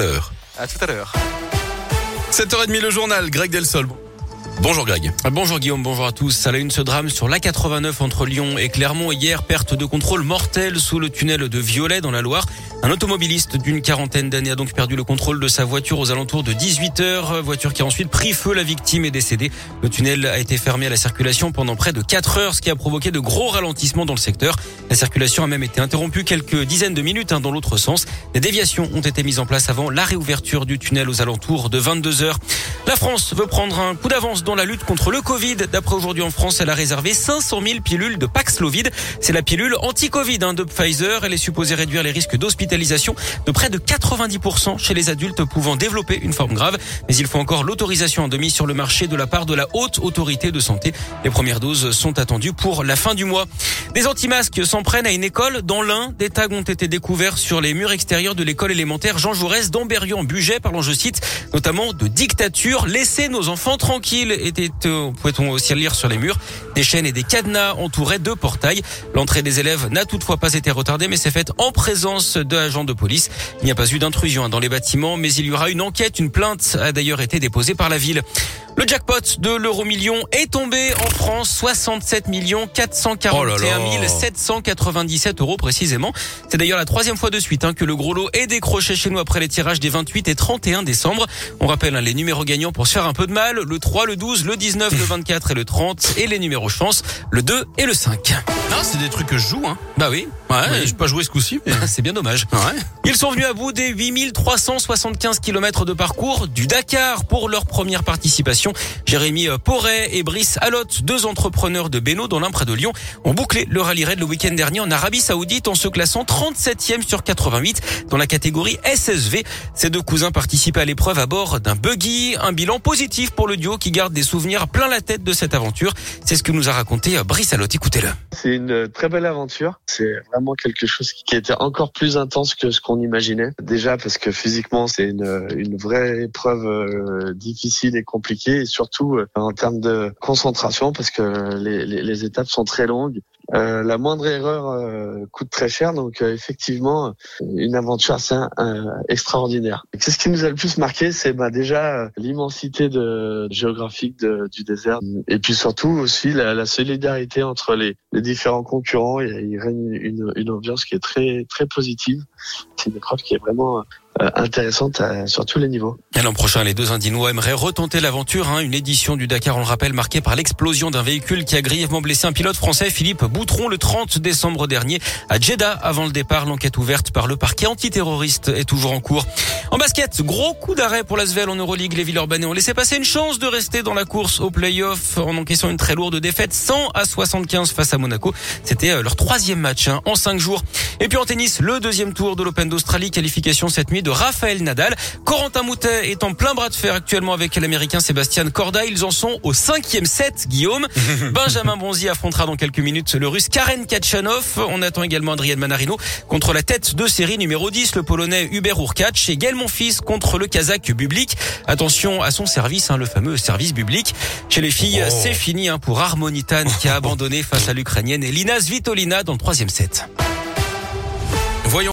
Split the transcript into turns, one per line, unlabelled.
L'heure.
À tout à l'heure.
7h30 le journal, Greg Delsol. Bonjour Greg.
Bonjour Guillaume, bonjour à tous. À la une, ce drame sur l'A89 entre Lyon et Clermont. Hier, perte de contrôle mortelle sous le tunnel de Violet dans la Loire. Un automobiliste d'une quarantaine d'années a donc perdu le contrôle de sa voiture aux alentours de 18 heures. Voiture qui a ensuite pris feu. La victime est décédée. Le tunnel a été fermé à la circulation pendant près de 4 heures, ce qui a provoqué de gros ralentissements dans le secteur. La circulation a même été interrompue quelques dizaines de minutes hein, dans l'autre sens. Des déviations ont été mises en place avant la réouverture du tunnel aux alentours de 22 heures. La France veut prendre un coup d'avance dans la lutte contre le Covid. D'après aujourd'hui en France, elle a réservé 500 000 pilules de Paxlovid. C'est la pilule anti-Covid hein, de Pfizer. Elle est supposée réduire les risques d'hospitalisation de près de 90% chez les adultes pouvant développer une forme grave. Mais il faut encore l'autorisation en demi sur le marché de la part de la haute autorité de santé. Les premières doses sont attendues pour la fin du mois. Des anti-masques s'en prennent à une école. Dans l'un, des tags ont été découverts sur les murs extérieurs de l'école élémentaire Jean Jaurès d'Amberieu-en-Bugey, parlons je cite, notamment de dictature. Laissez nos enfants tranquilles, était, euh, pouvait-on aussi lire sur les murs. Des chaînes et des cadenas entouraient deux portails. L'entrée des élèves n'a toutefois pas été retardée, mais s'est faite en présence d'agents de police. Il n'y a pas eu d'intrusion hein, dans les bâtiments, mais il y aura une enquête. Une plainte a d'ailleurs été déposée par la ville. Le jackpot de l'euro million est tombé en France 67 millions 441 797 euros précisément. C'est d'ailleurs la troisième fois de suite hein, que le gros lot est décroché chez nous après les tirages des 28 et 31 décembre. On rappelle hein, les numéros gagnants pour se faire un peu de mal. Le 3, le 12, le 19, le 24 et le 30 et les numéros chance, le 2 et le 5.
Non, c'est des trucs que je joue, hein.
Bah oui.
Ouais, je pas joué ce coup-ci. mais-
C'est bien dommage.
Ouais.
Ils sont venus à bout des 8375 km de parcours du Dakar pour leur première participation. Jérémy Porret et Brice Allotte, deux entrepreneurs de Beno dans l'un près de Lyon, ont bouclé le rallye raid le week-end dernier en Arabie Saoudite en se classant 37e sur 88 dans la catégorie SSV. Ces deux cousins participaient à l'épreuve à bord d'un buggy, un bilan positif pour le duo qui garde des souvenirs plein la tête de cette aventure. C'est ce que nous a raconté Brice Allotte. Écoutez-le.
C'est une très belle aventure. C'est vraiment quelque chose qui était encore plus intense que ce qu'on imaginait. Déjà parce que physiquement, c'est une, une vraie épreuve euh, difficile et compliquée, et surtout euh, en termes de concentration, parce que les, les, les étapes sont très longues. Euh, la moindre erreur euh, coûte très cher, donc euh, effectivement, une aventure assez euh, extraordinaire. C'est ce qui nous a le plus marqué, c'est bah, déjà euh, l'immensité de, géographique de- du désert, et puis surtout aussi la, la solidarité entre les, les différents concurrents. Il, il règne une, une ambiance qui est très très positive. C'est une épreuve qui est vraiment intéressante à- sur tous les niveaux.
L'an prochain, les deux Indinois aimeraient retenter l'aventure. hein. Une édition du Dakar, on le rappelle, marquée par l'explosion d'un véhicule qui a grièvement blessé un pilote français, Philippe Boutron, le 30 décembre dernier à Jeddah. Avant le départ, l'enquête ouverte par le parquet antiterroriste est toujours en cours. En basket, gros coup d'arrêt pour l'Asvel en Euroleague. Les Villeurbanais ont laissé passer une chance de rester dans la course au play-off en encaissant une très lourde défaite 100 à 75 face à Monaco. C'était euh, leur troisième match hein, en cinq jours. Et puis en tennis, le deuxième tour de l'Open d'Australie, qualification cette nuit de Raphaël Nadal. Corentin Moutet est en plein bras de fer actuellement avec l'Américain Sébastien Corda. Ils en sont au cinquième set, Guillaume. Benjamin Bonzi affrontera dans quelques minutes le Russe Karen Kachanov. On attend également Adrien Manarino contre la tête de série numéro 10, le Polonais Hubert Urkacz et Gaël Monfils contre le Kazakh Bublik. Attention à son service, hein, le fameux service public. Chez les filles, c'est fini hein, pour Harmonitan qui a abandonné face à l'Ukrainienne Elina Svitolina dans le troisième set.